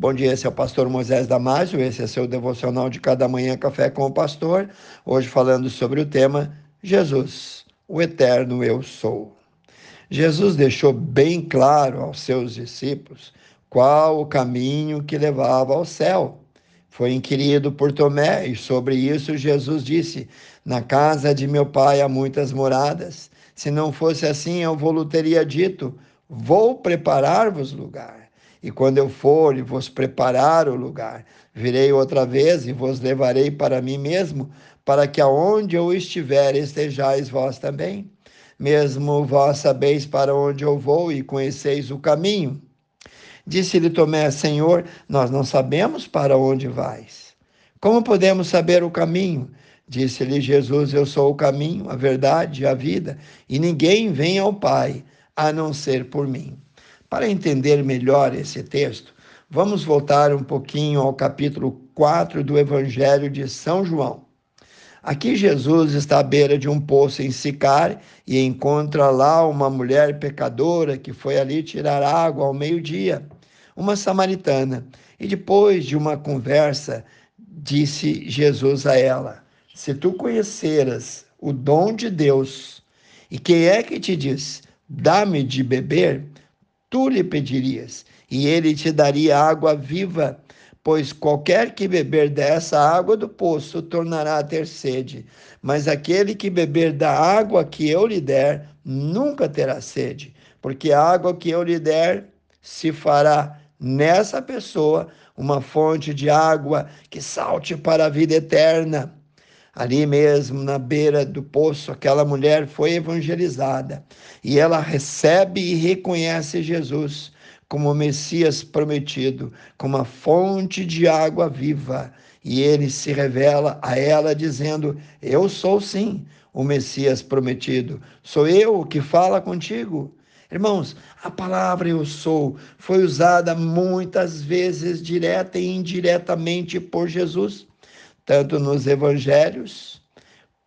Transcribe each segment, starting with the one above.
Bom dia, esse é o pastor Moisés Damásio, esse é seu devocional de cada manhã Café com o Pastor. Hoje falando sobre o tema Jesus, o eterno eu sou. Jesus deixou bem claro aos seus discípulos qual o caminho que levava ao céu. Foi inquirido por Tomé e sobre isso Jesus disse: Na casa de meu pai há muitas moradas. Se não fosse assim, eu vou teria dito: Vou preparar-vos lugar. E quando eu for e vos preparar o lugar, virei outra vez e vos levarei para mim mesmo, para que aonde eu estiver estejais vós também. Mesmo vós sabeis para onde eu vou e conheceis o caminho. Disse-lhe Tomé: Senhor, nós não sabemos para onde vais. Como podemos saber o caminho? Disse-lhe Jesus: Eu sou o caminho, a verdade e a vida, e ninguém vem ao Pai a não ser por mim. Para entender melhor esse texto, vamos voltar um pouquinho ao capítulo 4 do Evangelho de São João. Aqui Jesus está à beira de um poço em Sicar e encontra lá uma mulher pecadora que foi ali tirar água ao meio-dia uma samaritana. E depois de uma conversa, disse Jesus a ela: Se tu conheceras o dom de Deus, e quem é que te diz, dá-me de beber, tu lhe pedirias, e ele te daria água viva. Pois qualquer que beber dessa água do poço tornará a ter sede, mas aquele que beber da água que eu lhe der nunca terá sede, porque a água que eu lhe der se fará nessa pessoa uma fonte de água que salte para a vida eterna. Ali mesmo, na beira do poço, aquela mulher foi evangelizada e ela recebe e reconhece Jesus como o Messias prometido, como a fonte de água viva. E ele se revela a ela dizendo: Eu sou sim o Messias prometido, sou eu que fala contigo. Irmãos, a palavra eu sou foi usada muitas vezes direta e indiretamente por Jesus, tanto nos evangelhos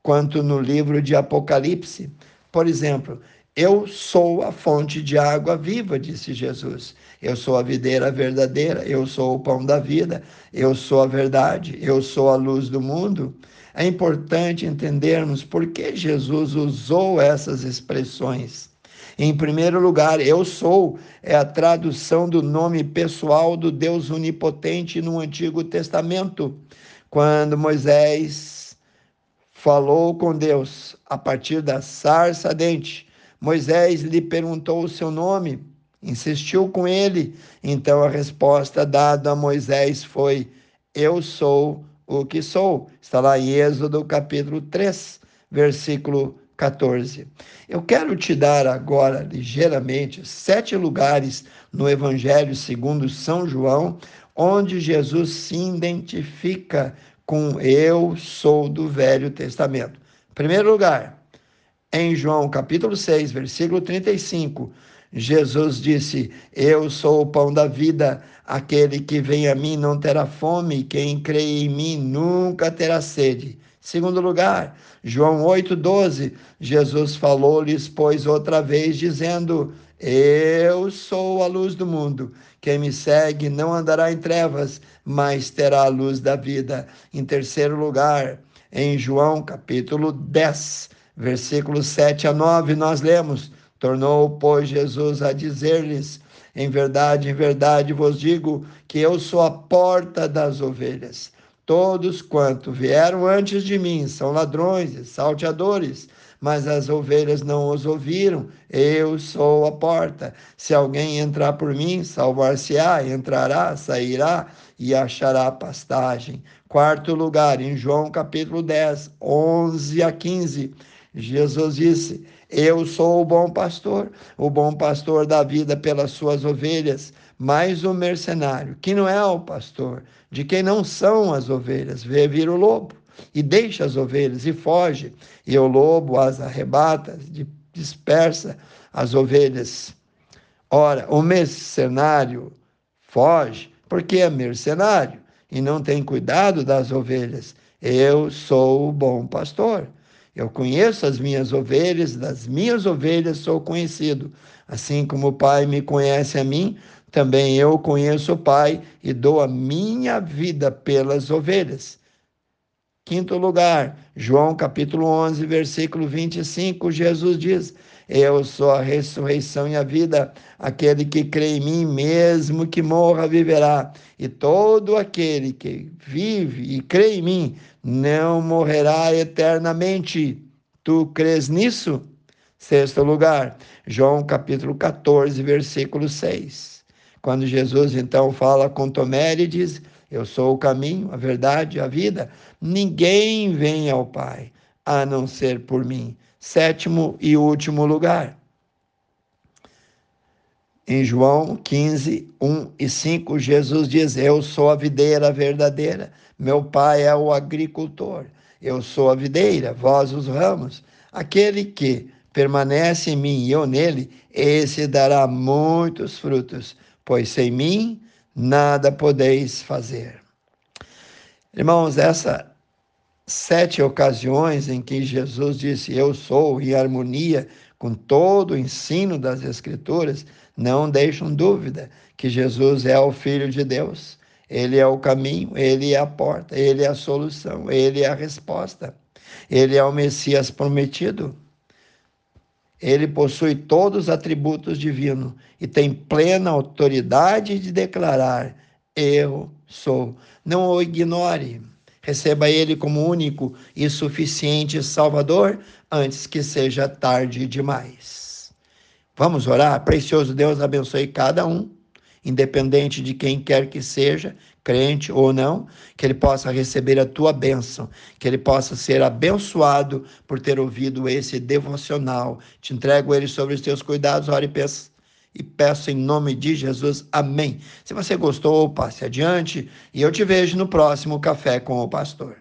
quanto no livro de Apocalipse. Por exemplo, eu sou a fonte de água viva, disse Jesus. Eu sou a videira verdadeira, eu sou o pão da vida, eu sou a verdade, eu sou a luz do mundo. É importante entendermos por que Jesus usou essas expressões. Em primeiro lugar, eu sou é a tradução do nome pessoal do Deus onipotente no Antigo Testamento. Quando Moisés falou com Deus a partir da sarça dente, Moisés lhe perguntou o seu nome, insistiu com ele. Então a resposta dada a Moisés foi: Eu sou o que sou. Está lá em Êxodo capítulo 3, versículo 14. Eu quero te dar agora, ligeiramente, sete lugares no Evangelho segundo São João, onde Jesus se identifica com eu sou do Velho Testamento. Primeiro lugar, em João capítulo 6, versículo 35, Jesus disse: Eu sou o pão da vida, aquele que vem a mim não terá fome, quem crê em mim nunca terá sede. Segundo lugar, João 8,12, Jesus falou-lhes, pois, outra vez, dizendo: Eu sou a luz do mundo. Quem me segue não andará em trevas, mas terá a luz da vida. Em terceiro lugar, em João capítulo 10, versículos 7 a 9, nós lemos: Tornou, pois, Jesus a dizer-lhes: Em verdade, em verdade vos digo que eu sou a porta das ovelhas. Todos quanto vieram antes de mim são ladrões e salteadores, mas as ovelhas não os ouviram. Eu sou a porta. Se alguém entrar por mim, salvar-se-á, entrará, sairá e achará pastagem. Quarto lugar, em João capítulo 10, 11 a 15. Jesus disse: Eu sou o bom pastor, o bom pastor dá vida pelas suas ovelhas mas o mercenário, que não é o pastor, de quem não são as ovelhas, vê vir o lobo e deixa as ovelhas e foge, e o lobo as arrebata, dispersa as ovelhas. Ora, o mercenário foge porque é mercenário e não tem cuidado das ovelhas. Eu sou o bom pastor. Eu conheço as minhas ovelhas, das minhas ovelhas sou conhecido. Assim como o Pai me conhece a mim, também eu conheço o Pai e dou a minha vida pelas ovelhas. Quinto lugar, João capítulo 11, versículo 25, Jesus diz: Eu sou a ressurreição e a vida. Aquele que crê em mim, mesmo que morra, viverá. E todo aquele que vive e crê em mim, não morrerá eternamente. Tu crês nisso? Sexto lugar, João capítulo 14, versículo 6. Quando Jesus então fala com Tomé, ele diz: Eu sou o caminho, a verdade, a vida. Ninguém vem ao Pai a não ser por mim. Sétimo e último lugar. Em João 15, 1 e 5, Jesus diz: Eu sou a videira verdadeira, meu pai é o agricultor. Eu sou a videira, vós os ramos. Aquele que permanece em mim e eu nele, esse dará muitos frutos, pois sem mim nada podeis fazer. Irmãos, essas sete ocasiões em que Jesus disse eu sou, em harmonia com todo o ensino das Escrituras, não deixam dúvida que Jesus é o Filho de Deus. Ele é o caminho, ele é a porta, ele é a solução, ele é a resposta. Ele é o Messias prometido. Ele possui todos os atributos divinos e tem plena autoridade de declarar: Eu sou. Não o ignore. Receba ele como único e suficiente Salvador antes que seja tarde demais. Vamos orar? Precioso Deus abençoe cada um independente de quem quer que seja, crente ou não, que ele possa receber a tua bênção, que ele possa ser abençoado por ter ouvido esse devocional. Te entrego ele sobre os teus cuidados, ora e peço, e peço em nome de Jesus. Amém. Se você gostou, passe adiante e eu te vejo no próximo Café com o Pastor.